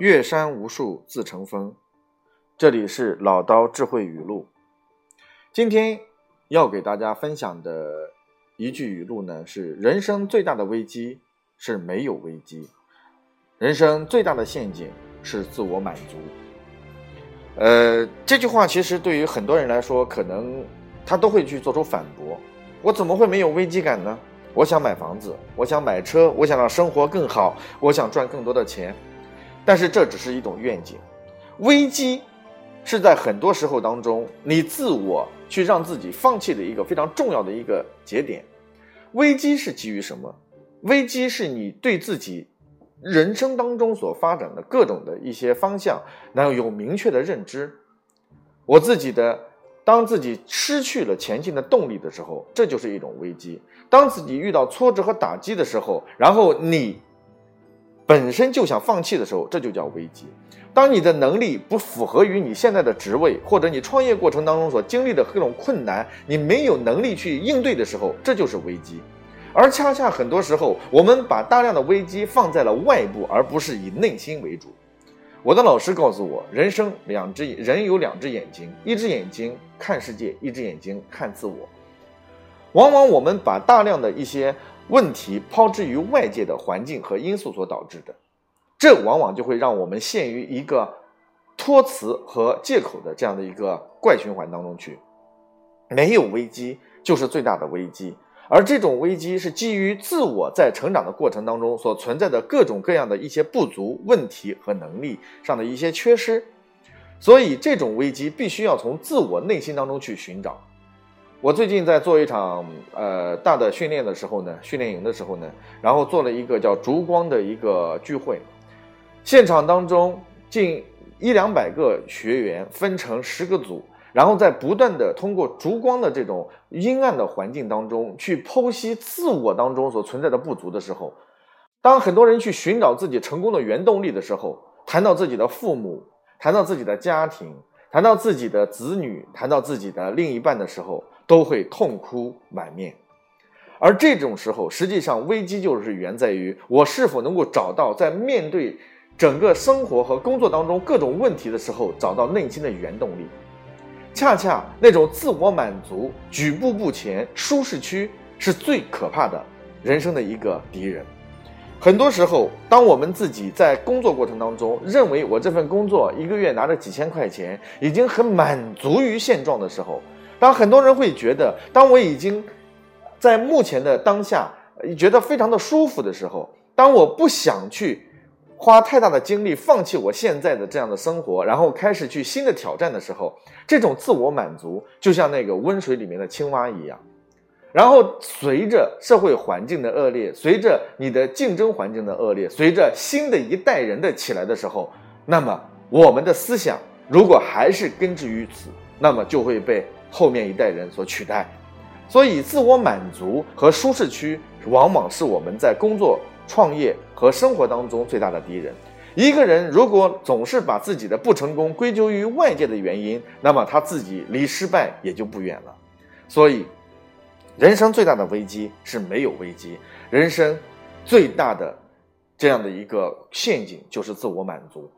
越山无数自成峰。这里是老刀智慧语录。今天要给大家分享的一句语录呢，是：人生最大的危机是没有危机，人生最大的陷阱是自我满足。呃，这句话其实对于很多人来说，可能他都会去做出反驳：我怎么会没有危机感呢？我想买房子，我想买车，我想让生活更好，我想赚更多的钱。但是这只是一种愿景，危机是在很多时候当中，你自我去让自己放弃的一个非常重要的一个节点。危机是基于什么？危机是你对自己人生当中所发展的各种的一些方向，能够有明确的认知。我自己的，当自己失去了前进的动力的时候，这就是一种危机。当自己遇到挫折和打击的时候，然后你。本身就想放弃的时候，这就叫危机。当你的能力不符合于你现在的职位，或者你创业过程当中所经历的各种困难，你没有能力去应对的时候，这就是危机。而恰恰很多时候，我们把大量的危机放在了外部，而不是以内心为主。我的老师告诉我，人生两只人有两只眼睛，一只眼睛看世界，一只眼睛看自我。往往我们把大量的一些。问题抛之于外界的环境和因素所导致的，这往往就会让我们陷于一个托词和借口的这样的一个怪循环当中去。没有危机就是最大的危机，而这种危机是基于自我在成长的过程当中所存在的各种各样的一些不足、问题和能力上的一些缺失，所以这种危机必须要从自我内心当中去寻找。我最近在做一场呃大的训练的时候呢，训练营的时候呢，然后做了一个叫“烛光”的一个聚会，现场当中近一两百个学员分成十个组，然后在不断的通过烛光的这种阴暗的环境当中去剖析自我当中所存在的不足的时候，当很多人去寻找自己成功的原动力的时候，谈到自己的父母，谈到自己的家庭，谈到自己的子女，谈到自己的另一半的时候。都会痛哭满面，而这种时候，实际上危机就是源在于我是否能够找到在面对整个生活和工作当中各种问题的时候，找到内心的原动力。恰恰那种自我满足、举步不前、舒适区是最可怕的人生的一个敌人。很多时候，当我们自己在工作过程当中，认为我这份工作一个月拿着几千块钱，已经很满足于现状的时候，当很多人会觉得，当我已经在目前的当下觉得非常的舒服的时候，当我不想去花太大的精力放弃我现在的这样的生活，然后开始去新的挑战的时候，这种自我满足就像那个温水里面的青蛙一样。然后随着社会环境的恶劣，随着你的竞争环境的恶劣，随着新的一代人的起来的时候，那么我们的思想如果还是根植于此，那么就会被。后面一代人所取代，所以自我满足和舒适区往往是我们在工作、创业和生活当中最大的敌人。一个人如果总是把自己的不成功归咎于外界的原因，那么他自己离失败也就不远了。所以，人生最大的危机是没有危机，人生最大的这样的一个陷阱就是自我满足。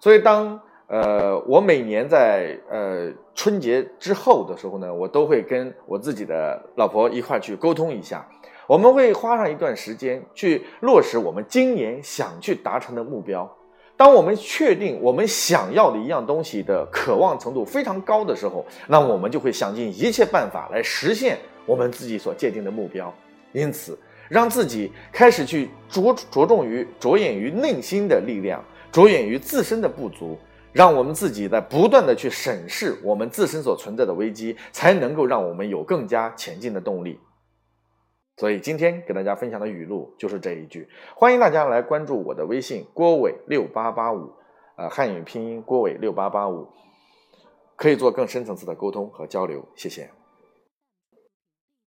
所以当。呃，我每年在呃春节之后的时候呢，我都会跟我自己的老婆一块去沟通一下。我们会花上一段时间去落实我们今年想去达成的目标。当我们确定我们想要的一样东西的渴望程度非常高的时候，那我们就会想尽一切办法来实现我们自己所界定的目标。因此，让自己开始去着着重于着眼于内心的力量，着眼于自身的不足。让我们自己在不断的去审视我们自身所存在的危机，才能够让我们有更加前进的动力。所以今天给大家分享的语录就是这一句。欢迎大家来关注我的微信郭伟六八八五，呃，汉语拼音郭伟六八八五，可以做更深层次的沟通和交流。谢谢。